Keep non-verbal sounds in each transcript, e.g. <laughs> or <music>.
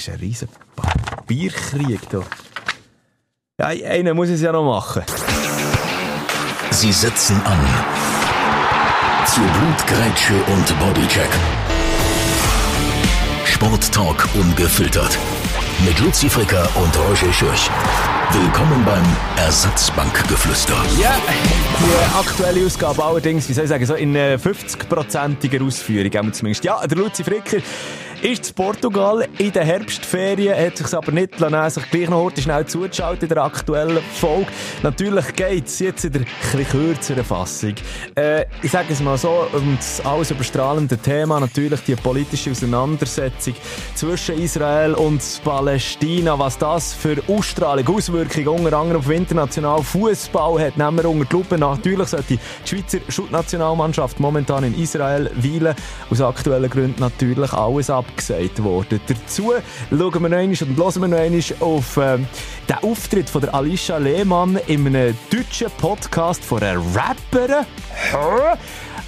ist ein riesen Bierkrieg da. Ja, einen muss es ja noch machen. Sie setzen an. Zu Blutgrätsche und Bodycheck. Sporttalk ungefiltert. Mit Luzi Fricker und Roger Schürch. Willkommen beim Ersatzbankgeflüster. Ja, die aktuelle Ausgabe allerdings, wie soll ich sagen, so in 50-prozentiger Ausführung, zumindest. Ja, der Luzi Fricker ist zu Portugal in der Herbstferien, hat sich aber nicht lassen, sich gleich noch schnell zuzuschalten in der aktuellen Folge. Natürlich geht es jetzt in der etwas kürzeren Fassung. Äh, ich sage es mal so, um das alles überstrahlende Thema, natürlich die politische Auseinandersetzung zwischen Israel und Palästina, was das für Ausstrahlung, Auswirkungen unter anderem auf internationalen Fußball hat, nehmen wir unter die Lupe. Natürlich sollte die Schweizer Schuttnationalmannschaft momentan in Israel weilen. Aus aktuellen Gründen natürlich alles ab abgesagt worden. Dazu schauen wir noch einmal und hören wir noch einmal auf äh, den Auftritt von der Alicia Lehmann in einem deutschen Podcast von einer Rapperin.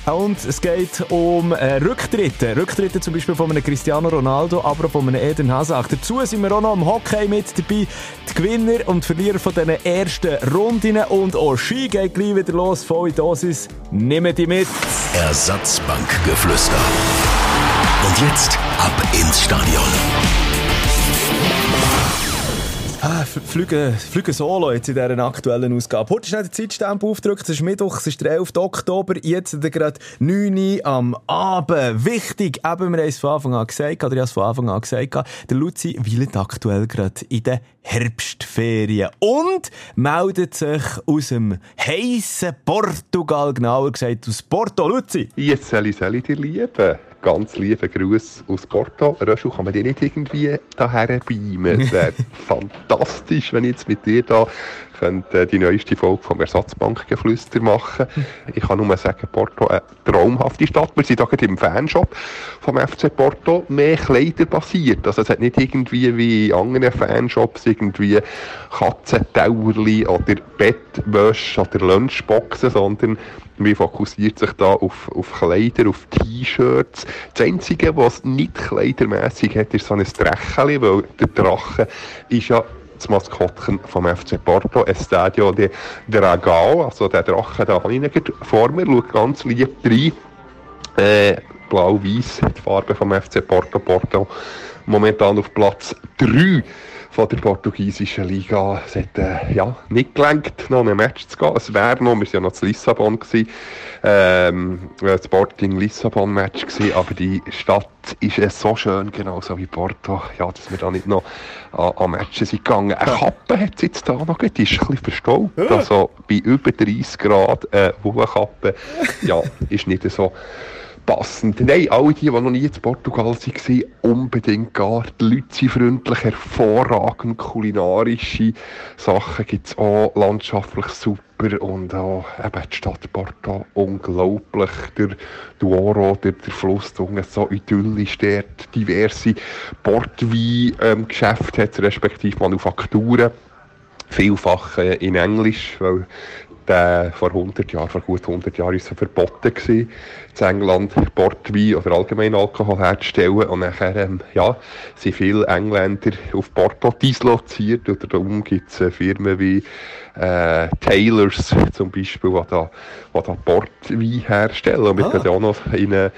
Und es geht um äh, Rücktritte. Rücktritte zum Beispiel von einem Cristiano Ronaldo, aber auch von einem Eden Hazard. Dazu sind wir auch noch am Hockey mit dabei. Die Gewinner und Verlierer von diesen ersten Rundinnen. Und auch Ski geht gleich wieder los. Volle Dosis. Nehmen die mit. Ersatzbankgeflüster. Und jetzt ins Stadion. Ah, Flüge, Flüge Solo jetzt in dieser aktuellen Ausgabe. Heute ist nicht der Zeitstempel aufgedrückt, es ist Mittwoch, es ist der 11. Oktober, jetzt gerade 9 Uhr am Abend. Wichtig, eben, wir haben es von Anfang an gesagt, oder ich habe es von Anfang an gesagt, der Luzi weilt aktuell gerade in den Herbstferien und meldet sich aus dem heissen Portugal, genauer gesagt aus Porto. Luzi! Jetzt soll ich, soll ich dir lieben ganz lieben Gruß aus Porto. Röschel, kann man dir nicht irgendwie daher beamen? Es wäre <laughs> fantastisch, wenn ich jetzt mit dir da könnte die neueste Folge vom Ersatzbankgeflüster machen. Ich kann nur sagen, Porto, eine traumhafte Stadt. Wir sind da gerade im Fanshop vom FC Porto mehr Kleider basiert. Also es hat nicht irgendwie wie in anderen Fanshops irgendwie Katzentauerli oder Bettwäsche oder Lunchboxen, sondern man fokussiert sich da auf, auf Kleider, auf T-Shirts. Das Einzige, was nicht kleidermässig hat, ist so ein Drecheli, weil der Drache ist ja das Maskottchen vom FC Porto, Estadio de Dragao, also der Drache da hinten vor mir, schaut ganz lieb rein. Äh, Blau-Weiß, die Farbe vom FC Porto. Porto momentan auf Platz 3 von der portugiesischen Liga. Es hat äh, ja, nicht gelenkt, noch ein Match zu gehen. Es wäre noch, wir waren ja noch zu Lissabon, gewesen, ähm, ein Sporting-Lissabon-Match gewesen, aber die Stadt ist äh, so schön, genauso wie Porto, ja, dass wir da nicht noch an, an Matches sind gegangen. Eine Kappe hat es jetzt da noch, die ist ein bisschen verstaubt. Also bei über 30 Grad äh, Wollkappe, ja, ist nicht so passend. Nein, alle die, die noch nie in Portugal waren, unbedingt gehen. Die Leute sind freundlich, hervorragend kulinarische Sachen gibt es auch, landschaftlich super und auch eben die Stadt Porto unglaublich. Der Douro, der, der Fluss unten so idyllisch dort, diverse Portwein-Geschäfte ähm, respektive Manufakturen vielfach äh, in Englisch, weil der vor 100 Jahren, vor gut 100 Jahren ist es verboten gewesen, in England Portwein oder allgemein Alkohol herzustellen. Und nachher, ähm, ja, sind viele Engländer auf Porto disloziert. Oder darum gibt es äh, Firmen wie äh, Taylors zum Beispiel, die da, die da Portwein herstellen. Und wir ah. können auch noch in eine,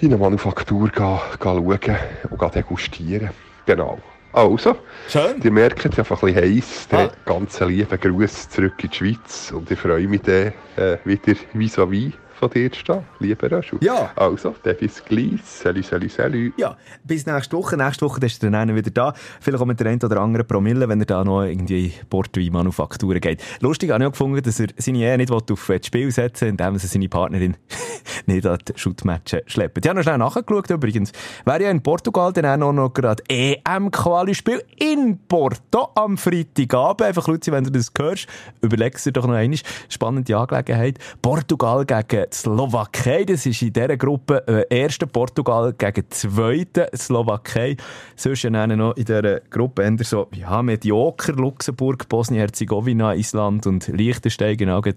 in eine Manufaktur gehen, gehen schauen und degustieren. Genau. Also, Schön. ihr merkt, es ist einfach ein bisschen heiß. Ah. Ganz lieben Gruß zurück in die Schweiz und ich freue mich dann äh, wieder vis-à-vis von dir zu stehen, lieber Röschel. Ja. Also, dann bis gleich. Salut, salut, salut. Ja, bis nächste Woche. Nächste Woche ist der dann wieder da. Vielleicht auch mit der einen oder anderen Promille, wenn er da noch irgendwie Portwein-Manufakturen geht. Lustig habe ich auch gefunden, dass er seine Ehe nicht auf das Spiel setzen indem er seine Partnerin <laughs> nicht an die Shootmatchen schleppen. Ich habe noch schnell nachgeschaut übrigens. Wäre ja in Portugal dann auch noch gerade EM-Quali-Spiel in Porto am Freitagabend. Einfach, Luzi, wenn du das hörst, überlegst dir doch noch einmal. Spannende Angelegenheit. Portugal gegen Slowakei. Das ist in dieser Gruppe äh, erste Portugal gegen zweite Slowakei. Sonst ja noch in dieser Gruppe eher so, ja, medioker Luxemburg, Bosnien-Herzegowina, Island und Liechtenstein, genau in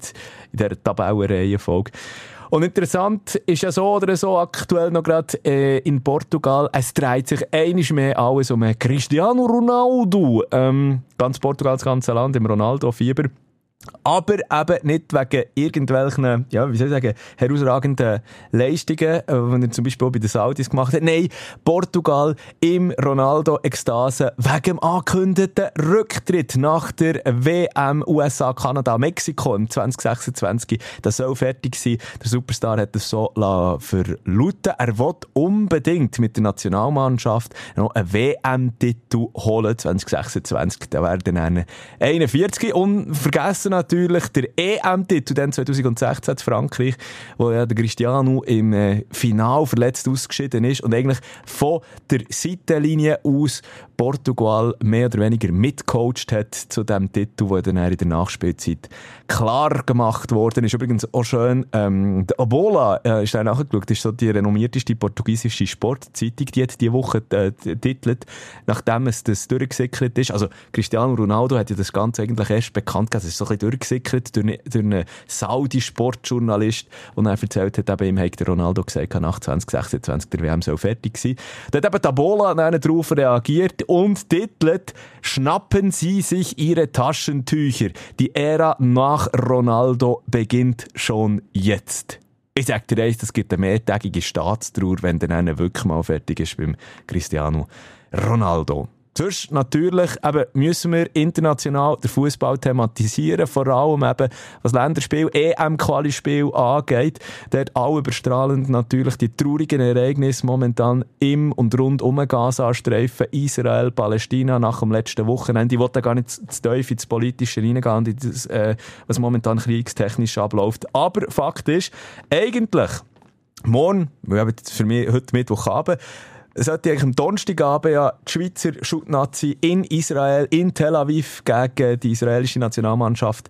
dieser Tabellenreihenfolge. Und interessant ist ja so oder so aktuell noch gerade äh, in Portugal, es dreht sich einiges mehr alles um Cristiano Ronaldo. Ähm, ganz Portugal, das ganze Land im Ronaldo-Fieber. Aber eben nicht wegen irgendwelchen, ja, wie soll ich sagen, herausragenden Leistungen, äh, die er zum Beispiel auch bei den Saudis gemacht hat. Nein, Portugal im Ronaldo-Ekstase wegen dem angekündigten Rücktritt nach der WM USA, Kanada, Mexiko im 2026. Das soll fertig sein. Der Superstar hat es so verlauten. Er will unbedingt mit der Nationalmannschaft noch einen WM-Titel holen 2026. Da werden dann 41 und vergessen vergessen natürlich der EM-Titel, dann 2016 in Frankreich, wo ja der Cristiano im äh, Final verletzt ausgeschieden ist und eigentlich von der Seitenlinie aus Portugal mehr oder weniger mitcoacht hat zu dem Titel, der dann in der Nachspielzeit klar gemacht worden ist. Übrigens auch schön, ähm, der Abola äh, ist da nachgeschaut, ist so die renommierteste portugiesische Sportzeitung, die hat diese Woche äh, titelt, nachdem es das durchgesickert ist. Also Cristiano Ronaldo hat ja das Ganze eigentlich erst bekannt gegeben, es ist so ein durchgesickert durch, durch einen Saudi-Sportjournalist, der er erzählt hat, eben ihm hat Ronaldo gesagt, nach 2026 der WM soll fertig sein. Da hat eben Tabola darauf reagiert und titelt Schnappen Sie sich Ihre Taschentücher. Die Ära nach Ronaldo beginnt schon jetzt. Ich sag dir eins, das gibt eine mehrtägige Staatstrauer, wenn der wirklich mal fertig ist beim Cristiano Ronaldo. Sonst natürlich eben müssen wir international den Fußball thematisieren, vor allem eben was Länderspiel, EM-Qualispiel angeht. Dort auch überstrahlend natürlich die traurigen Ereignisse momentan im und rund um Gaza-Streifen, Israel, Palästina nach dem letzten Wochenende. Ich wollte gar nicht zu tief ins Politische reingehen und in das, äh, was momentan kriegstechnisch abläuft. Aber Fakt ist, eigentlich morgen, wir haben für mich heute Mittwochabend, sollte eigentlich am Donnerstagabend ja die Schweizer Schutnazi in Israel, in Tel Aviv gegen die israelische Nationalmannschaft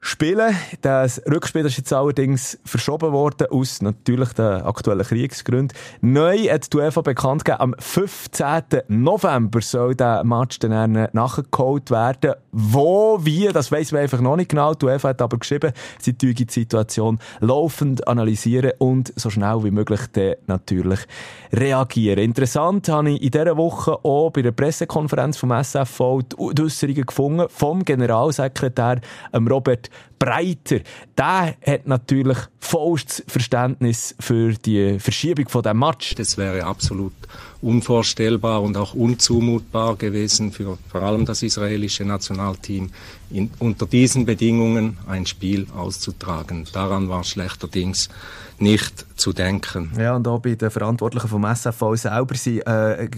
spielen. Das Rückspiel ist jetzt allerdings verschoben worden aus natürlich den aktuellen Kriegsgründen. Neu hat die UEFA bekannt gegeben, am 15. November soll der Match dann nachgeholt werden. Wo, wie, das weiss man einfach noch nicht genau. Die UEFA hat aber geschrieben, sie die Situation laufend analysieren und so schnell wie möglich dann natürlich reagieren. Interessant habe ich in dieser Woche auch bei der Pressekonferenz vom SFV die Äußerungen gefunden vom Generalsekretär Robert Breiter. Der hat natürlich vollstes Verständnis für die Verschiebung von dem Match. Das wäre absolut unvorstellbar und auch unzumutbar gewesen für vor allem das israelische Nationalteam, in, unter diesen Bedingungen ein Spiel auszutragen. Daran war schlechterdings nicht zu denken. Ja, und auch bei den Verantwortlichen vom SFV selber sind, äh,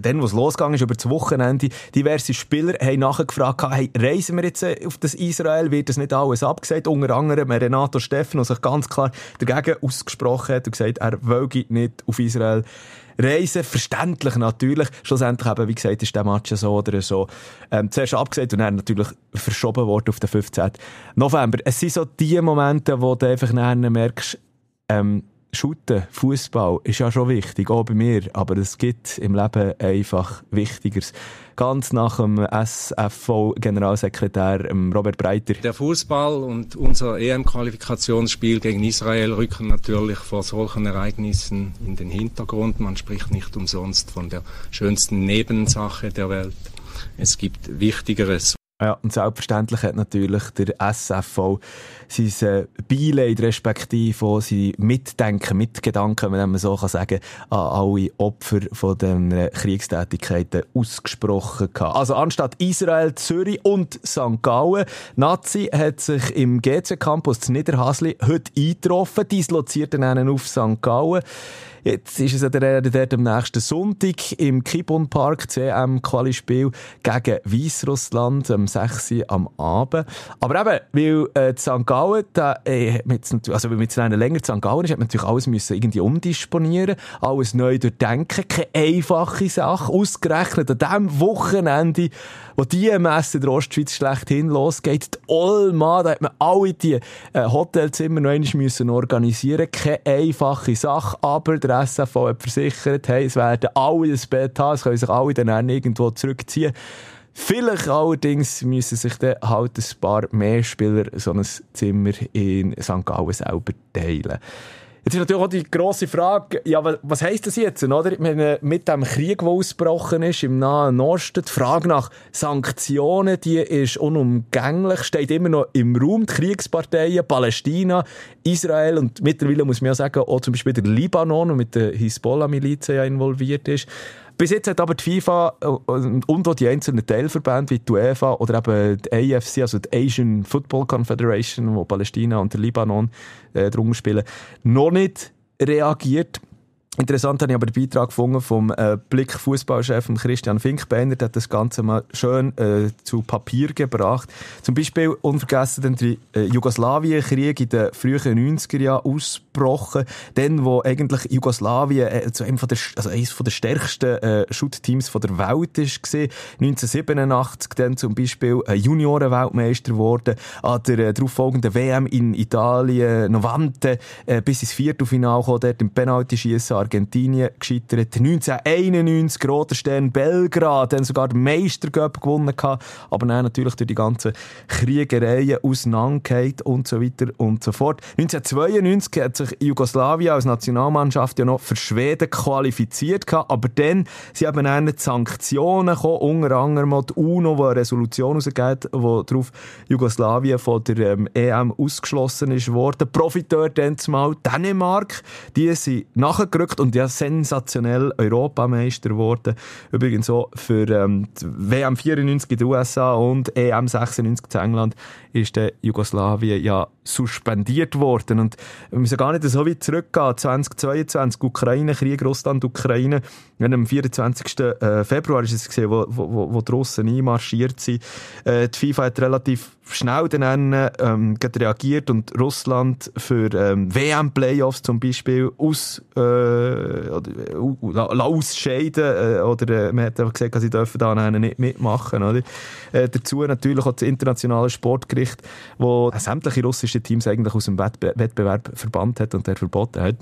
dann, wo es losgegangen ist, über das Wochenende, diverse Spieler haben nachgefragt, hey, reisen wir jetzt äh, auf das Israel, wird das nicht alles abgesagt? Unter anderem Renato Steffen, der sich ganz klar dagegen ausgesprochen hat und gesagt, er wollte nicht auf Israel reisen. Verständlich natürlich. Schlussendlich eben, wie gesagt, ist der Match so oder so. Ähm, zuerst abgesagt und dann natürlich verschoben worden auf den 15. November. Es sind so die Momente, wo du einfach merkst, ähm, Shooten, Fußball ist ja schon wichtig, auch bei mir, aber es gibt im Leben einfach Wichtigeres. Ganz nach dem SFV-Generalsekretär ähm, Robert Breiter. Der Fußball und unser EM-Qualifikationsspiel gegen Israel rücken natürlich vor solchen Ereignissen in den Hintergrund. Man spricht nicht umsonst von der schönsten Nebensache der Welt. Es gibt Wichtigeres. Ja, und selbstverständlich hat natürlich der SFV sein äh, Beileid, respektive auch sein Mitdenken, Mitgedanken, wenn man so kann sagen, an alle Opfer von den Kriegstätigkeiten ausgesprochen gehabt. Also anstatt Israel, Zürich und St. Gallen, Nazi hat sich im GC Campus zu Niederhasli heute eingetroffen, disloziert dann auf St. Gallen. Jetzt ist es ja der, der am nächsten Sonntag im Kibun Park, CM-Quali-Spiel gegen Weißrussland am 6. Uhr am Abend. Aber eben, weil äh, St. Gallen, da, äh, also weil mit einer länger St. Gallen ist, hat man natürlich alles müssen irgendwie umdisponieren, alles neu durchdenken, keine einfache Sache, ausgerechnet an dem Wochenende, wo die Messe der Ostschweiz schlechthin losgeht, die Olma, da hat man alle die äh, Hotelzimmer noch einmal müssen organisieren, keine einfache Sache, aber der der SFV hat versichert, hey, es werden alle ein Bett haben, es können sich alle dann irgendwo zurückziehen. Vielleicht allerdings müssen sich dann halt ein paar mehr Spieler so ein Zimmer in St. Gallen selber teilen. Jetzt ist natürlich auch die grosse Frage, ja, was heisst das jetzt, oder? Meine, mit dem Krieg, der ausgebrochen ist im Nahen Osten, die Frage nach Sanktionen, die ist unumgänglich, steht immer noch im Raum, die Kriegsparteien, Palästina, Israel und mittlerweile muss man ja sagen, auch zum Beispiel der Libanon, der mit der Hisbollah-Miliz ja involviert ist. Bis jetzt hat aber die FIFA äh, und auch die einzelnen Teilverbände wie die UEFA oder eben die AFC, also die Asian Football Confederation, wo Palästina und der Libanon äh, drunter spielen, noch nicht reagiert. Interessant habe ich aber den Beitrag gefunden vom äh, Blick Fußballchef Christian Finkbeiner, der hat das Ganze mal schön äh, zu Papier gebracht. Zum Beispiel unvergessen der äh, Jugoslawienkrieg in den frühen 90er Jahren ausgebrochen, dann wo eigentlich Jugoslawien äh, zu einem von der, also eines von der stärksten äh, Shoot-Teams der Welt ist gesehen. 1987 dann zum Beispiel äh, Juniorenweltmeister geworden, an der äh, darauffolgenden WM in Italien, Novante, äh, bis ins Viertelfinale gekommen, dort im Penalty-Schiessen Argentinien gescheitert. 1991 Roter Stern Belgrad, dann sogar den Meistercup gewonnen gehabt, aber dann natürlich durch die ganzen Kriegereien auseinandergehauen und so weiter und so fort. 1992 hat sich Jugoslawien als Nationalmannschaft ja noch für Schweden qualifiziert gehabt, aber dann sind eben dann Sanktionen gekommen, unter anderem die UNO, die eine Resolution rausgeht, wo darauf Jugoslawien von der ähm, EM ausgeschlossen ist worden. Profiteur dann zumal Dänemark, die sind nachgerückt verrückt und ja sensationell Europameister geworden. Übrigens so für ähm, WM 94 in den USA und EM 96 in England ist der Jugoslawien ja suspendiert worden. Und wir müssen gar nicht so weit zurückgehen. 2022, Ukraine-Krieg, Russland-Ukraine. Am 24. Äh, Februar ist es gesehen, wo, wo, wo die Russen einmarschiert sind. Äh, die FIFA hat relativ schnell dann ähm, reagiert und Russland für ähm, WM-Playoffs zum Beispiel aus, äh, oder, uh, ausscheiden äh, oder äh, man hat einfach gesagt, sie dürfen da nicht mitmachen. Oder? Äh, dazu natürlich auch das internationale Sportgericht, wo sämtliche russische Teams eigentlich aus dem Wettbewerb verbannt hat und der verboten hat.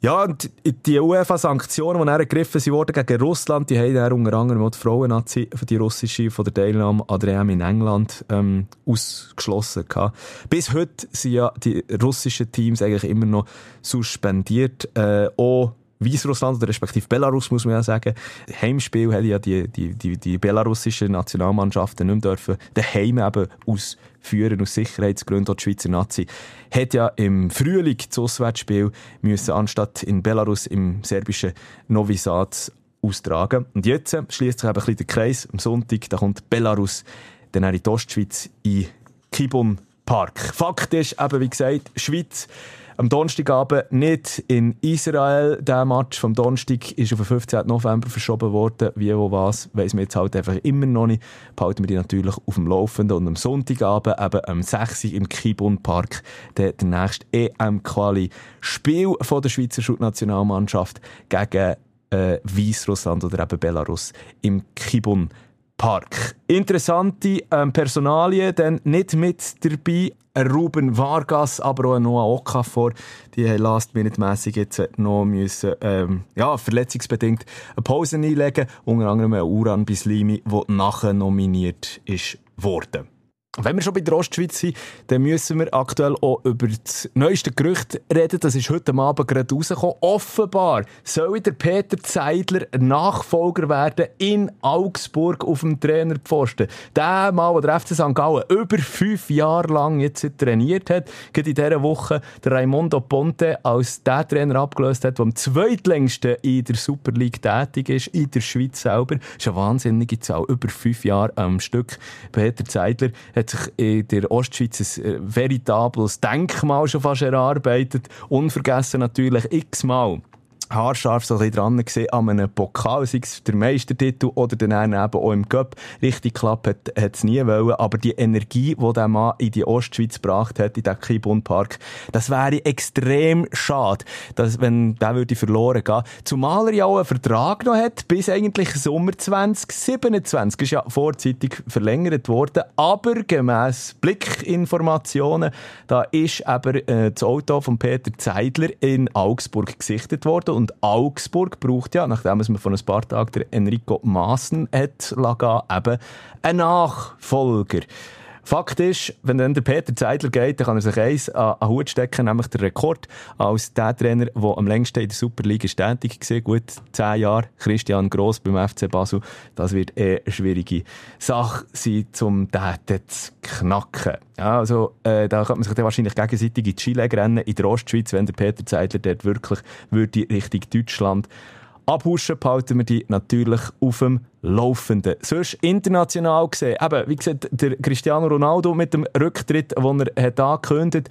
Ja, und die UEFA-Sanktionen, die dann ergriffen wurden gegen Russland, die haben dann unter anderem auch die Frauen-Nazi für die russische von der Teilnahme an der EM in England ähm, ausgeschlossen gehabt. Bis heute sind ja die russischen Teams eigentlich immer noch suspendiert. Äh, auch Weißrussland oder respektive Belarus, muss man ja sagen. Heimspiel hätte ja die, die, die, die belarussischen Nationalmannschaften nicht mehr dürfen daheim eben ausführen, aus Sicherheitsgründen. Die Schweizer Nazi hat ja im Frühling das Auswärtsspiel müssen anstatt in Belarus im serbischen Novi Sad austragen. Und jetzt schließt sich eben ein bisschen der Kreis. Am Sonntag, da kommt Belarus dann in die Ostschweiz in Kibun Park. Fakt ist eben, wie gesagt, Schweiz am Donnerstagabend nicht in Israel. Der Match vom Donnerstag ist auf den 15. November verschoben worden. Wie, wo, was, weiss man jetzt halt einfach immer noch nicht. Behalten wir die natürlich auf dem Laufenden. Und am Sonntagabend, eben am 6. im Kibun Park, der, der nächste EM-Quali-Spiel von der Schweizer Schulnationalmannschaft gegen äh, Weißrussland oder eben Belarus im Kibun Park. Interessante ähm, Personalien, dann nicht mit dabei. Ruben Vargas, aber auch Noah Okafor, die haben last-minute-mässig jetzt noch müssen, ähm, ja, verletzungsbedingt eine Pause einlegen. Unter anderem Uran Bislimi, der nachher nominiert ist worden. Wenn wir schon bei der Ostschweiz sind, dann müssen wir aktuell auch über das neueste Gerücht reden. Das ist heute Abend gerade rausgekommen. Offenbar soll der Peter Zeidler Nachfolger werden in Augsburg auf dem Trainerpfosten. Der Mann, der FC St. Gallen über fünf Jahre lang jetzt trainiert hat, gerade in dieser Woche der Raimondo Ponte als der Trainer abgelöst hat, der am zweitlängsten in der Super League tätig ist, in der Schweiz selber. Das ist eine wahnsinnige Zahl. Über fünf Jahre am Stück. Peter Zeidler hat hat sich in der Ostschweiz ein äh, veritables Denkmal schon fast erarbeitet. Unvergessen natürlich x-mal haarscharf so ein dran gesehen an einem Pokal, sei es der Meistertitel oder dann eben auch im Cup. Richtig klappt hat, es nie wollen, aber die Energie, die der Mann in die Ostschweiz gebracht hat, in den Kibun Park, das wäre extrem schade, dass, wenn der würde verloren gehen. Zumal er ja auch einen Vertrag noch hat, bis eigentlich Sommer 2027. Ist ja vorzeitig verlängert worden, aber gemäss Blickinformationen, da ist aber äh, das Auto von Peter Zeidler in Augsburg gesichtet worden und Augsburg braucht ja, nachdem es mir vor ein paar Tagen der Enrico Maassen hat lassen, eben einen Nachfolger. Fakt ist, wenn dann der Peter Zeidler geht, dann kann er sich eins an den Hut stecken, nämlich der Rekord als der Trainer, der am längsten in der Superliga tätig war. Gut zehn Jahre. Christian Gross beim FC Basel. Das wird eh eine schwierige Sache sein, um den zu knacken. Ja, also, äh, da könnte man sich dann wahrscheinlich gegenseitig in die Skiläge rennen in der Ostschweiz, wenn der Peter Zeidler dort wirklich würde Richtung Deutschland abhuschen, behalten wir die natürlich auf dem Laufenden. Sonst international gesehen, eben, wie gesagt, der Cristiano Ronaldo mit dem Rücktritt, den er hat angekündigt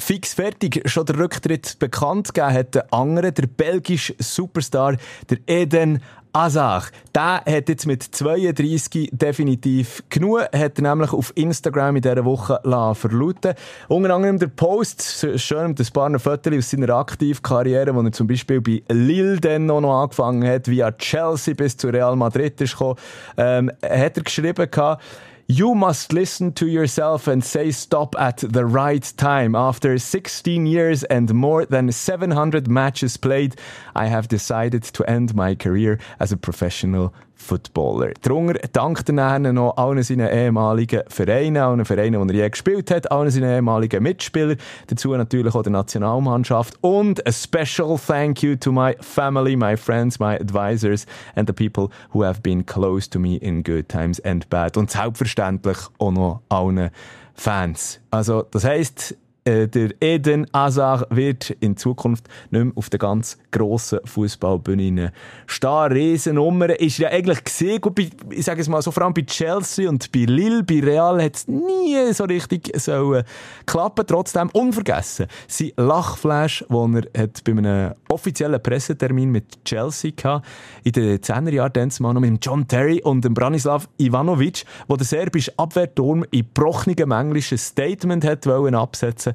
fix fertig. Schon der Rücktritt bekannt gegeben hat, der andere, der belgische Superstar, der Eden Azar, der hat jetzt mit 32 definitiv genug, hat er nämlich auf Instagram in dieser Woche verlauten. Unter anderem der Post, schön mit ein paar Fotos aus seiner Aktivkarriere, wo er zum Beispiel bei Lille dann noch angefangen hat, via Chelsea bis zu Real Madrid ist gekommen, ähm, hat er geschrieben gehabt, You must listen to yourself and say stop at the right time. After 16 years and more than 700 matches played, I have decided to end my career as a professional Footballer. Darunter dankt er noch allen seinen ehemaligen Vereinen, allen Vereinen, die er je gespielt hat, allen seinen ehemaligen Mitspielern, dazu natürlich auch der Nationalmannschaft und a special thank you to my family, my friends, my advisors and the people who have been close to me in good times and bad und selbstverständlich auch noch allen Fans. Also, das heisst, äh, der Eden Azar wird in Zukunft nicht mehr auf der ganz grossen Fußballbühne stehen. Riesennummer ist ja eigentlich gesehen, gut, bei, ich sage es mal so, vor allem bei Chelsea und bei Lille, bei Real hat es nie so richtig so klappen. Trotzdem unvergessen sein Lachflash, den er hat bei einem offiziellen Pressetermin mit Chelsea hatte, in den 10er Jahren mal noch mit John Terry und dem Branislav Ivanovic, wo der serbische Abwehrturm in brochigem englischen Statement hat wollen absetzen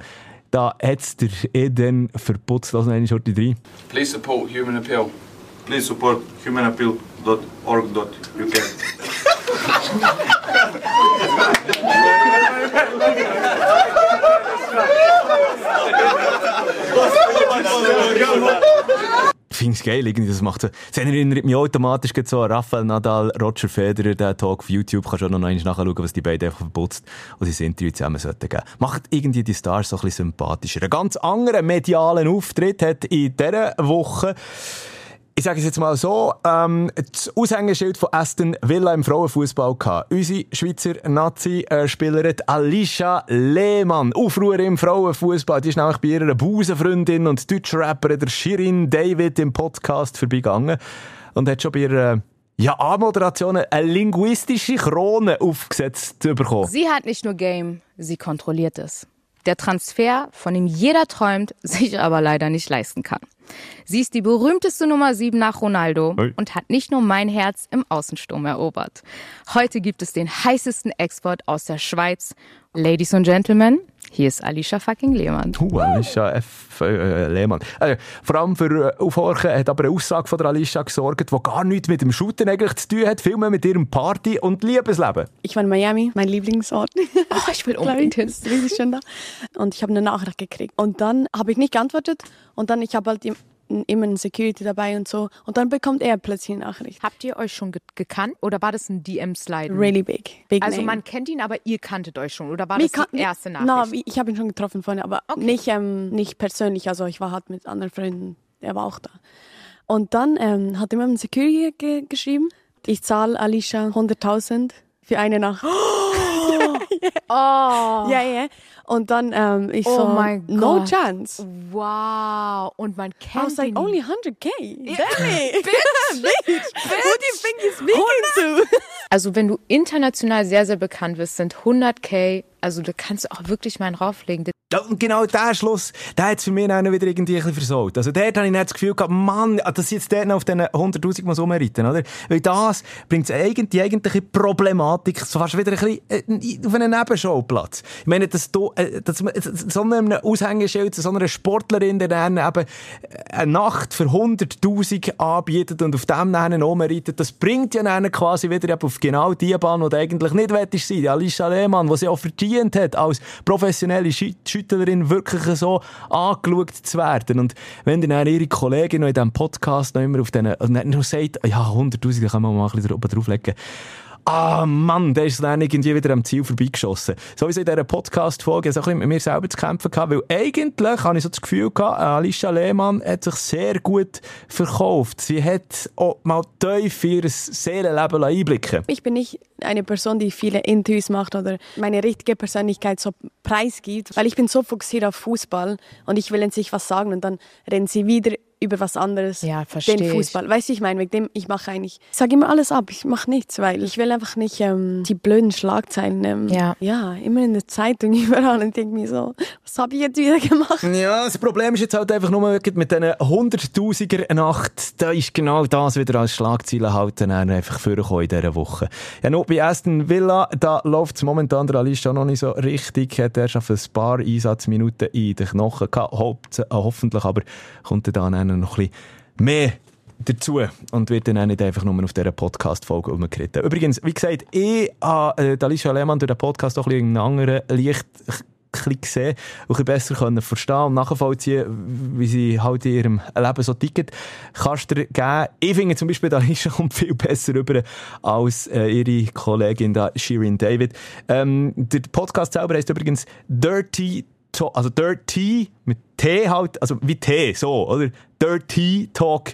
da hat es der Eden verputzt. Uns schon die drei. Please support Human Appeal. Please support humanappeal.org.uk. <laughs> Finde es geil, irgendwie, das macht so, das erinnert mich automatisch so an Rafael Nadal, Roger Federer, der Talk auf YouTube, kannst du auch noch nachschauen, was die beiden einfach verputzt und das Interview zusammen sollten geben. Macht irgendwie die Stars so ein bisschen sympathischer. Ein ganz anderen medialen Auftritt hat in dieser Woche ich sage es jetzt mal so, ähm, das Aushängeschild von Aston Villa im Frauenfußball gehabt. Unsere Schweizer Nazi-Spielerin Alicia Lehmann, Aufruhr im Frauenfußball. Die ist nämlich bei ihrer Busenfreundin und Deutschrapperin der Shirin David im Podcast vorbeigegangen und hat schon bei ihrer ja, A-Moderation eine linguistische Krone aufgesetzt bekommen. Sie hat nicht nur Game, sie kontrolliert es. Der Transfer, von dem jeder träumt, <laughs> sich aber leider nicht leisten kann. Sie ist die berühmteste Nummer 7 nach Ronaldo hey. und hat nicht nur mein Herz im Außensturm erobert. Heute gibt es den heißesten Export aus der Schweiz. Ladies and Gentlemen, hier ist Alicia fucking Lehmann. Uh, Alicia F. Äh, Lehmann. Äh, vor allem für äh, Aufhorchen hat aber eine Aussage von der Alicia gesorgt, die gar nichts mit dem Shooten eigentlich zu tun hat, vielmehr mit ihrem Party- und Liebesleben. Ich war in Miami, mein Lieblingsort. Oh, <laughs> ich will unbedingt hin. Riesig schön da. Und ich habe eine Nachricht gekriegt. Und dann habe ich nicht geantwortet. Und dann, ich habe halt immer ein Security dabei und so. Und dann bekommt er plötzlich eine Nachricht. Habt ihr euch schon ge gekannt oder war das ein DM-Slide? Really big. big also name. man kennt ihn, aber ihr kanntet euch schon oder war das die erste Nachricht? No, ich habe ihn schon getroffen vorhin, aber okay. nicht, ähm, nicht persönlich. Also ich war halt mit anderen Freunden, der war auch da. Und dann ähm, hat immer ein Security ge geschrieben, ich zahle Alicia 100.000 für eine Nacht. <gasps> <laughs> Oh. Oh. Ja, ja. Und dann ähm, ich oh so, my no God. chance. Wow. Und man kennt I was like, only 100k. Yeah. Damn it. <laughs> Bitch. <laughs> Bitch. Who do you think you're speaking to? <laughs> Also wenn du international sehr, sehr bekannt bist, sind 100k, also da kannst du auch wirklich mal einen rauflegen. Ja, und genau der Schluss, der hat es für mich auch noch wieder irgendwie ein bisschen versaut. Also dort habe ich nicht das Gefühl gehabt, Mann, ah, dass sie jetzt dort noch auf diesen 100'000 Mal rumreiten, oder? Weil das bringt eigentlich die eigentliche Problematik so fast wieder ein bisschen äh, auf einen Nebenschauplatz. Ich meine, dass, du, äh, dass so einem Aushängeschild, so einer Sportlerin, der dann eben eine Nacht für 100'000 anbietet und auf dem dann rumreitet, das bringt ja dann quasi wieder auf genau die Bahn, die du eigentlich nicht willst sein. Alicia Lehmann, die sie auch verdient hat, als professionelle Schüttlerin wirklich so angeschaut zu werden. Und wenn dann ihre Kollegin noch in diesem Podcast noch immer auf diesen, und dann noch sagt, ja, 100'000, da kann man mal ein bisschen drauflegen, ah Mann, der ist dann irgendwie wieder am Ziel vorbeigeschossen. Sowieso in dieser Podcast-Folge so ein bisschen mit mir selber zu kämpfen gehabt, weil eigentlich habe ich so das Gefühl gehabt, Alicia Lehmann hat sich sehr gut verkauft. Sie hat auch mal tief ihr Seelenleben einblicken Ich bin nicht eine Person, die viele Interviews macht oder meine richtige Persönlichkeit so preisgibt, weil ich bin so fokussiert auf Fußball und ich will in sich was sagen und dann rennen sie wieder über was anderes. Ja, verstehe. Den Fußball. Weißt du, ich meine, wegen dem, ich mache eigentlich, ich sage immer alles ab, ich mache nichts, weil ich will einfach nicht ähm, die blöden Schlagzeilen. Ähm, ja. ja, immer in der Zeitung <laughs> überall und denke mir so, was habe ich jetzt wieder gemacht? Ja, das Problem ist jetzt halt einfach nur mit diesen 100'000er Nacht, da ist genau das wieder als Schlagzeile halt dann einfach vorgekommen in dieser Woche. Ja, noch bei Aston Villa, da läuft es momentan der Alice schon noch nicht so richtig, hat er schon ein paar Einsatzminuten in den Knochen gehabt, hoffentlich aber kommt er dann noch ein bisschen mehr dazu und wird dann auch nicht einfach nur auf dieser Podcast-Folge umgeritten. Übrigens, wie gesagt, ich habe äh, Alicia Lehmann durch den Podcast auch ein bisschen in einem anderen Licht gesehen und ein besser können verstehen und nachvollziehen, wie sie halt in ihrem Leben so ticket. Kannst du geben. Ich finde zum Beispiel, <laughs> Alicia kommt viel besser rüber als äh, ihre Kollegin da, Shirin David. Ähm, der Podcast selber heißt übrigens Dirty Talk, also Dirty mit T halt, also wie T, so, oder? Dirty Talk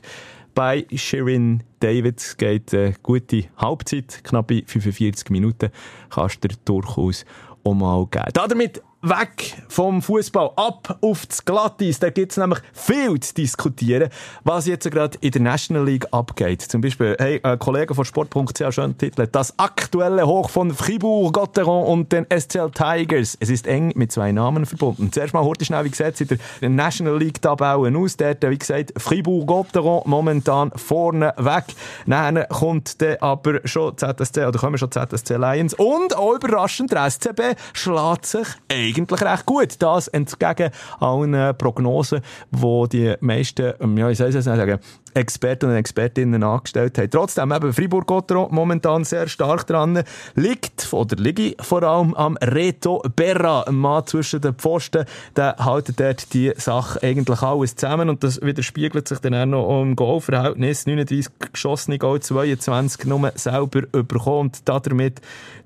bei Shirin David. Geht eine gute Halbzeit, knappe 45 Minuten. Kannst du dir durchaus auch mal geben. Damit weg vom Fußball, ab auf das Glatteis. Da gibt es nämlich viel zu diskutieren, was jetzt gerade in der National League abgeht. Zum Beispiel, hey, ein Kollege von Sport.ch schön Titel, das aktuelle Hoch von Fribourg-Gotteron und den SCL Tigers. Es ist eng mit zwei Namen verbunden. Zuerst mal heute schnell, wie gesagt, in der National League Tabelle aus. Dort, wie gesagt, Fribourg-Gotteron momentan vorne weg. Dann kommt dann aber schon ZSC, oder kommen schon ZSC Lions und auch überraschend, der SCB schlägt sich eigentlich recht gut. Das entgegen allen Prognosen, die die meisten, ähm, ja, ich soll es sagen, Experten und Expertinnen angestellt haben. Trotzdem eben Fribourg-Gotteron momentan sehr stark dran. Liegt, oder liege vor allem am Reto Berra, ein Mann zwischen den Pfosten. Der hält dort die Sache eigentlich alles zusammen und das widerspiegelt sich dann auch noch im Goalverhältnis. 39 geschossene Goal, 22 nur selber überkommen und damit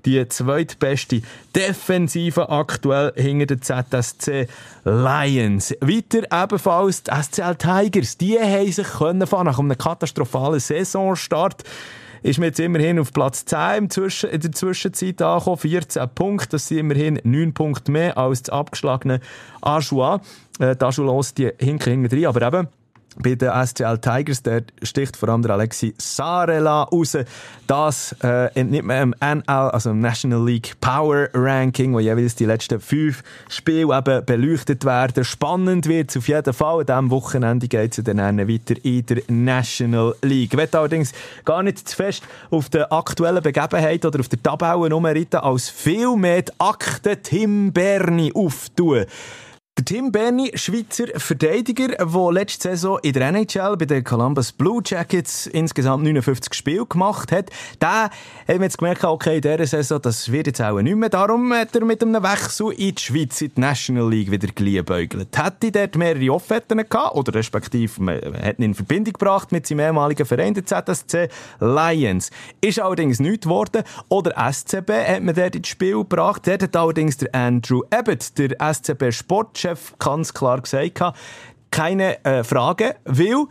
die zweitbeste Defensive aktuell hinter den ZSC Lions. Weiter ebenfalls die SCL Tigers. Die haben sich können nach einem katastrophalen Saisonstart ist mir jetzt immerhin auf Platz 10 Zwischen in der Zwischenzeit angekommen. 14 Punkte, das sind immerhin 9 Punkte mehr als das abgeschlagene Ajoie. Äh, die Ajoulons, die hinken hinten rein, aber eben, bei den SCL Tigers, der sticht vor allem der Alexi Sarela raus. Das äh, entnimmt man im NL, also im National League Power Ranking, wo jeweils die letzten fünf Spiele eben beleuchtet werden. Spannend wird es auf jeden Fall. An diesem Wochenende geht es dann weiter in der National League. Ich werde allerdings gar nicht zu fest auf der aktuellen Begebenheit oder auf der Tabelle umreiten, als viel mehr die Akte Tim Berni auftun. Der Tim Berni, Schweizer Verteidiger, der letzte Saison in der NHL bei den Columbus Blue Jackets insgesamt 59 Spiele gemacht hat, der hat jetzt gemerkt, okay, in dieser Saison, das wird jetzt auch nicht mehr. Darum hat er mit einem Wechsel in die Schweiz, in die National League wieder geliebäugelt. Hätte dort mehrere Offerten gehabt, oder respektive, man hat ihn in Verbindung gebracht mit seinem ehemaligen Verein, der ZSC Lions. Ist allerdings nichts geworden. Oder SCB hat man dort ins Spiel gebracht. Dort hat allerdings der Andrew Abbott, der SCB Sport Chef ganz klar gesagt hat, keine äh, Frage, weil,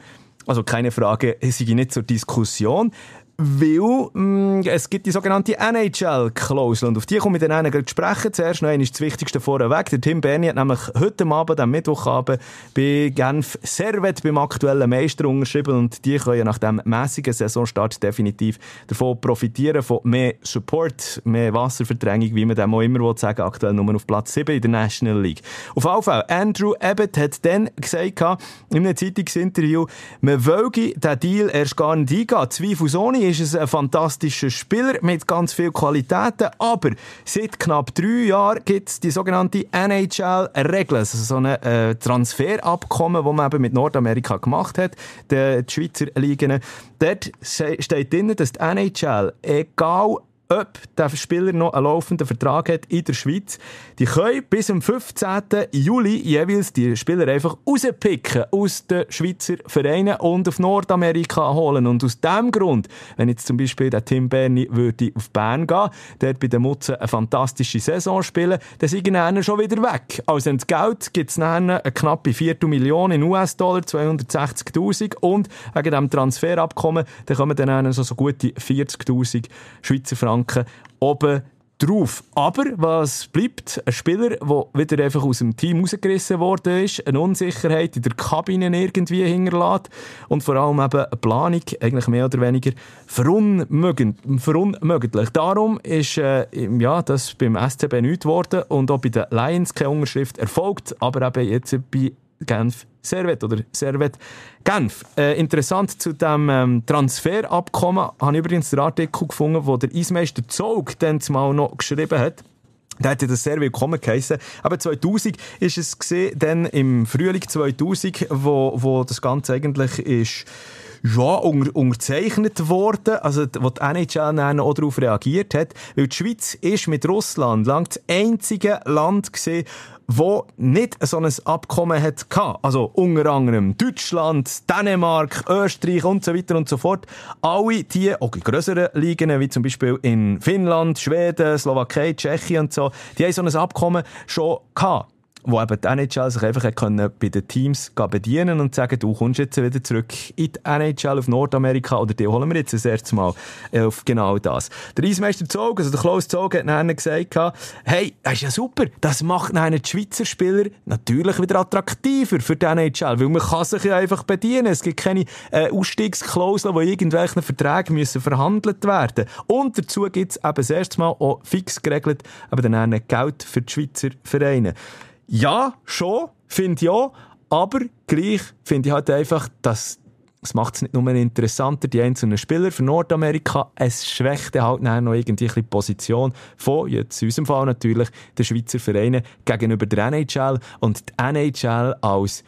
also keine Frage, es sei nicht zur Diskussion, weil mh, mm, es gibt die sogenannte NHL-Klausel und auf die komme ich dann einen zu sprechen. Zuerst noch einmal das Wichtigste vorweg. Der Tim Berni hat nämlich heute Abend, am Mittwochabend, bei Genf Servet beim aktuellen Meister unterschrieben und die können nach dem mäßigen Saisonstart definitiv davon profitieren, von mehr Support, mehr Wasserverdrängung, wie man dem auch immer will sagen, aktuell nur auf Platz 7 in der National League. Auf jeden Fall, Andrew Abbott hat dann gesagt, in einem Zeitungsinterview, man wollte den Deal erst gar nicht eingehen. Zweifelsohne ist es ein fantastischer Spieler mit ganz vielen Qualitäten, aber seit knapp drei Jahren gibt es die sogenannte NHL-Regel, also so ein äh, Transferabkommen, das man eben mit Nordamerika gemacht hat, die, die Schweizer Ligen. Dort steht drin, dass die NHL, egal ob der Spieler noch einen laufenden Vertrag hat in der Schweiz. Die können bis zum 15. Juli jeweils die Spieler einfach rauspicken aus den Schweizer Vereinen und auf Nordamerika holen. Und aus diesem Grund, wenn jetzt zum Beispiel der Tim Berni würde auf Bern gehen, dort bei den Mutzen eine fantastische Saison spielen, dann sind die schon wieder weg. Also Geld gibt es eine knappe Viertelmillion US-Dollar, 260'000 und wegen diesem Transferabkommen, dann kommen dann so, so gute 40'000 Schweizer Franken Franken oben drauf. Aber was bleibt? Ein Spieler, der wieder einfach aus dem Team rausgerissen worden ist, eine Unsicherheit in der Kabine irgendwie hinterlässt und vor allem eben eine Planung, eigentlich mehr oder weniger verunmöglich. Darum ist äh, ja, das beim SCB nichts geworden und auch bei den Lions keine Unterschrift erfolgt, aber eben jetzt bei Genf Servet oder Servet Genf. Äh, interessant zu dem ähm, Transferabkommen habe ich übrigens den Artikel gefunden, wo der Eismeister Zog dann mal noch geschrieben hat. Da hat ja das sehr willkommen geheissen. Aber 2000 ist es gesehen, dann im Frühling 2000, wo, wo das Ganze eigentlich ist ja, unter, unterzeichnet worden, also wo die NHL dann auch darauf reagiert hat, weil die Schweiz ist mit Russland lang das einzige Land gesehen, wo nicht so ein Abkommen hat Also unter anderem Deutschland, Dänemark, Österreich und so weiter und so fort. Alle die, auch in grösseren Ligen, wie zum Beispiel in Finnland, Schweden, Slowakei, Tschechien und so, die haben so ein Abkommen schon gehabt wo eben die NHL sich einfach können bei den Teams bedienen und sagen, du kommst jetzt wieder zurück in die NHL auf Nordamerika oder die holen wir jetzt das erste Mal auf genau das. Der Eismeister Zog, also der Klaus Zog, hat dann gesagt, hey, das ist ja super, das macht einen Schweizer Spieler natürlich wieder attraktiver für die NHL, weil man kann sich ja einfach bedienen. Es gibt keine äh, Ausstiegsklauseln, wo irgendwelche Verträge müssen verhandelt werden. Und dazu gibt es eben das erste Mal auch fix geregelt, aber dann Geld für die Schweizer Vereine. Ja, schon, finde ich auch. Aber gleich finde ich halt einfach, dass es macht es nicht nur interessanter, die einzelnen Spieler für Nordamerika. Es schwächt halt noch irgendwie die Position von, jetzt in unserem Fall natürlich, der Schweizer Vereine gegenüber der NHL. Und die NHL als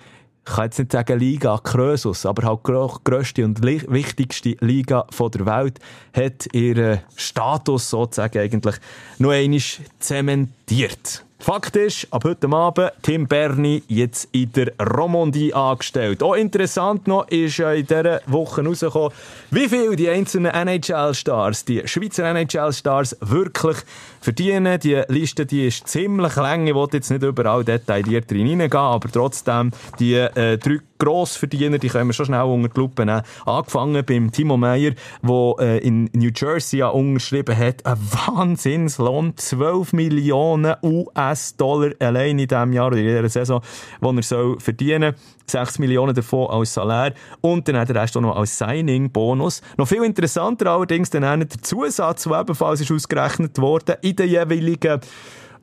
ich kann jetzt nicht sagen Liga Krösus, aber halt grösste und wichtigste Liga der Welt, hat ihren Status sozusagen eigentlich noch einmal zementiert. Fakt ist, ab heute Abend Tim Berni jetzt in der Romandie angestellt. Auch interessant noch ist in dieser Woche rausgekommen, wie viel die einzelnen NHL-Stars, die Schweizer NHL-Stars wirklich verdienen. Die Liste die ist ziemlich lang. Ich wollte jetzt nicht überall detailliert reingehen, aber trotzdem die äh, drei Grossverdiener, die können wir schon schnell unter die Lupe nehmen. Angefangen beim Timo Meyer, der äh, in New Jersey ja unterschrieben hat. Ein Wahnsinnslohn, 12 Millionen US-Dollar allein in diesem Jahr oder in dieser Saison, die er soll verdienen soll. 6 Millionen davon als Salär und dann hat der Rest auch noch als Signing-Bonus. Noch viel interessanter allerdings dann der Zusatz, der ebenfalls ist ausgerechnet wurde in den jeweiligen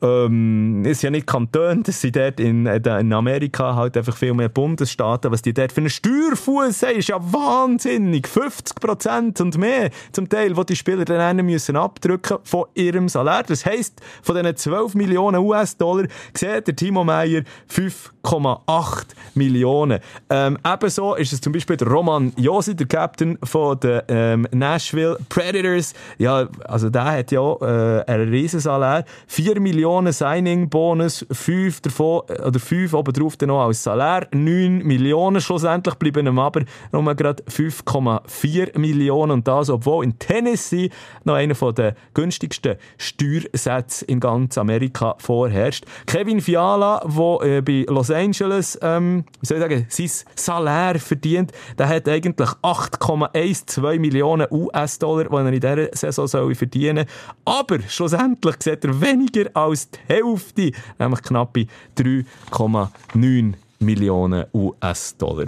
ähm, ist ja nicht Kanton, das sind dort in, in Amerika halt einfach viel mehr Bundesstaaten. Was die dort für einen Steuerfuß haben, ist ja wahnsinnig. 50 Prozent und mehr zum Teil, wo die Spieler dann müssen abdrücken von ihrem Salär. Das heisst, von diesen 12 Millionen US-Dollar sieht der Timo Meyer 5,8 Millionen. Ähm, ebenso ist es zum Beispiel der Roman Josi, der Captain von den ähm, Nashville Predators. Ja, also der hat ja äh, einen riesen Salär. 4 Millionen Millionen Signing-Bonus, 5 davon, äh, oder 5 obendrauf dann noch als Salär, 9 Millionen schlussendlich bleiben ihm aber nur gerade 5,4 Millionen und das, obwohl in Tennessee noch einer der günstigsten Steuersätze in ganz Amerika vorherrscht. Kevin Fiala, der äh, bei Los Angeles, ähm, wie soll ich sagen, sein Salär verdient, der hat eigentlich 8,12 Millionen US-Dollar, die er in dieser Saison soll verdienen soll. Aber schlussendlich sieht er weniger als die Hälfte, nämlich knappe 3,9 Millionen US-Dollar.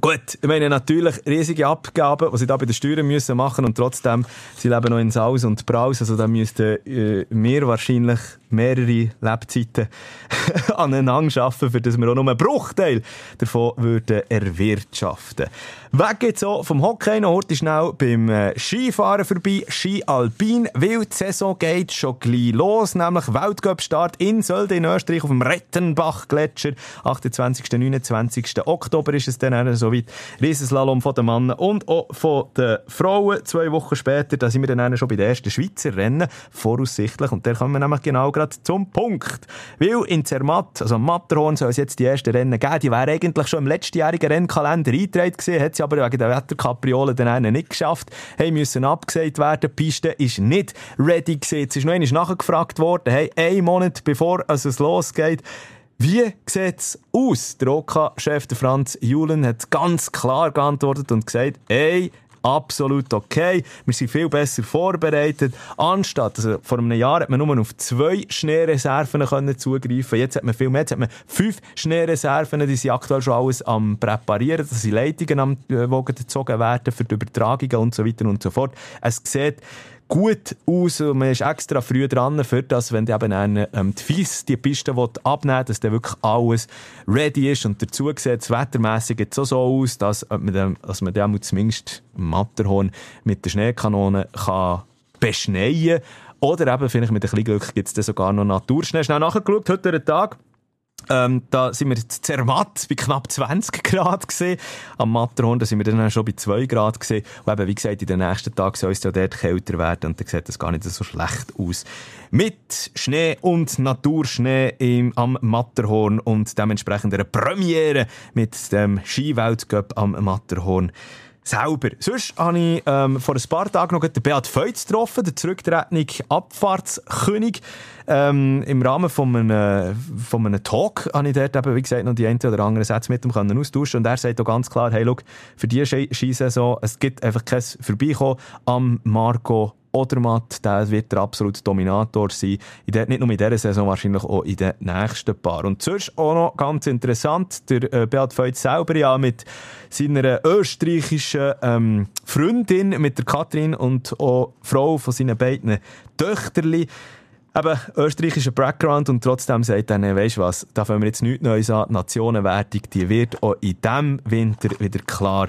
Gut, ich meine natürlich riesige Abgaben, die sie da bei den Steuern müssen machen und trotzdem, sie leben noch in Saus und Braus, also da müssten äh, wir wahrscheinlich mehrere Lebzeiten <laughs> aneinander schaffen, für dass wir auch nur einen Bruchteil davon würden erwirtschaften. Weg geht's auch vom Hockey noch heute schnell beim äh, Skifahren vorbei, Ski Alpin, weil die Saison geht schon gleich los, nämlich Weltcup-Start in Sölde in Österreich auf dem Rettenbach-Gletscher, 28. 29. Oktober ist es dann soweit, Riesenslalom von den Männern und auch von den Frauen, zwei Wochen später, da sind wir dann schon bei den ersten Schweizer Rennen, voraussichtlich, und da kommen wir nämlich genau gerade zum Punkt. Weil in Zermatt, also Matterhorn, soll es jetzt die ersten Rennen geben. Die wären eigentlich schon im letztjährigen Rennkalender eingetragen gewesen, hat sie aber wegen der Wetterkapriolen dann nicht geschafft. Hey, müssen abgesagt werden. Die Piste ist nicht ready gewesen. Jetzt ist noch einmal nachgefragt worden. Hey, einen Monat bevor es losgeht, wie sieht es aus? Der OK-Chef, Franz Julen, hat ganz klar geantwortet und gesagt, hey, absolut okay. Wir sind viel besser vorbereitet. Anstatt, also vor einem Jahr hat man nur auf zwei Schneereserven können zugreifen. Jetzt hat man viel mehr. Jetzt hat man fünf Schneereserven. Die sind aktuell schon alles am Präparieren. Das sind Leitungen am äh, gezogen werden für die Übertragungen und so weiter und so fort. Es sieht gut aus und man ist extra früh dran für das, wenn eben eine, ähm, die FIS die Piste abnehmen dass dann wirklich alles ready ist und dazu sieht es wettermässig jetzt so, so aus, dass man, dann, dass man dann zumindest Matterhorn mit der Schneekanone kann beschneien oder eben, vielleicht mit ein bisschen Glück, gibt es sogar noch Naturschnee. Schnell nachgeschaut, heute Tag ähm, da sind wir Zermatt bei knapp 20 Grad gesehen. Am Matterhorn, da sind wir dann schon bei 2 Grad gesehen. Und eben, wie gesagt, in den nächsten Tagen soll es ja dort kälter werden und dann sieht das gar nicht so schlecht aus. Mit Schnee und Naturschnee im, am Matterhorn und dementsprechend einer Premiere mit dem Skiweltcup am Matterhorn selber. Sonst habe ich ähm, vor ein paar Tagen noch den Beat Feutz getroffen, den zurücktretenden Abfahrtskönig. Ähm, Im Rahmen von einem, von einem Talk habe ich dort eben, wie gesagt, noch die einen oder anderen Sätze mit ihm können austauschen und er sagt auch ganz klar, hey, look, für diese Skisaison, es gibt einfach kein Vorbeikommen am Marco Odermatt, der wird der absolute Dominator sein. In der, nicht nur in dieser Saison, wahrscheinlich auch in den nächsten paar. Und sonst auch noch ganz interessant, der äh, Beat Feutz selber ja mit seiner österreichischen ähm, Freundin, mit der Katrin und auch Frau von seinen beiden Töchterli, eben österreichischer Background und trotzdem sagt er, weisst du was, da fangen wir jetzt nichts Neues an. Die Nationenwertung, die wird auch in diesem Winter wieder klar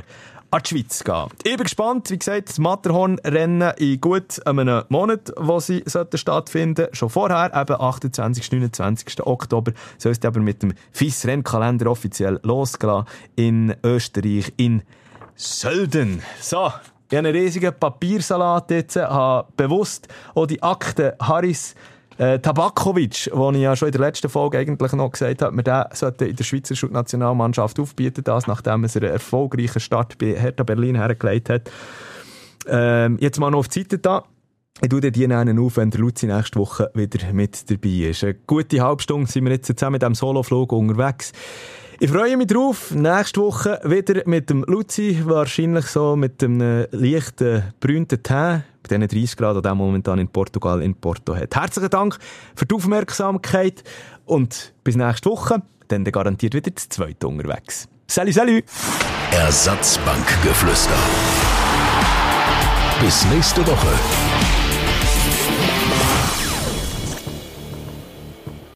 an die Schweiz gehen. Ich bin gespannt, wie gesagt, das Matterhorn-Rennen in gut einem Monat, wo sie stattfinden Schon vorher, eben 28. 29. Oktober, soll es aber mit dem FIS-Rennkalender offiziell losgehen in Österreich, in Sölden. So, ich habe einen riesigen Papiersalat jetzt, habe bewusst auch die Akte Harris äh, Tabakovic, den ich ja schon in der letzten Folge eigentlich noch gesagt habe, man den in der Schweizer Nationalmannschaft aufbieten, das, nachdem er einen erfolgreichen Start bei Hertha Berlin hergelegt hat. Ähm, jetzt mal noch auf die Seite da. Ich tue dir einen auf, wenn der Luzi nächste Woche wieder mit dabei ist. Eine gute halbe Stunde sind wir jetzt zusammen mit diesem Soloflug unterwegs. Ich freue mich drauf. Nächste Woche wieder mit dem Luzi, wahrscheinlich so mit einem leichten, brünten Tee bei diesen 30 Grad, die momentan in Portugal in Porto hat. Herzlichen Dank für die Aufmerksamkeit und bis nächste Woche, dann garantiert wieder das zweite unterwegs. Salut, salut! Ersatzbankgeflüster. Bis nächste Woche.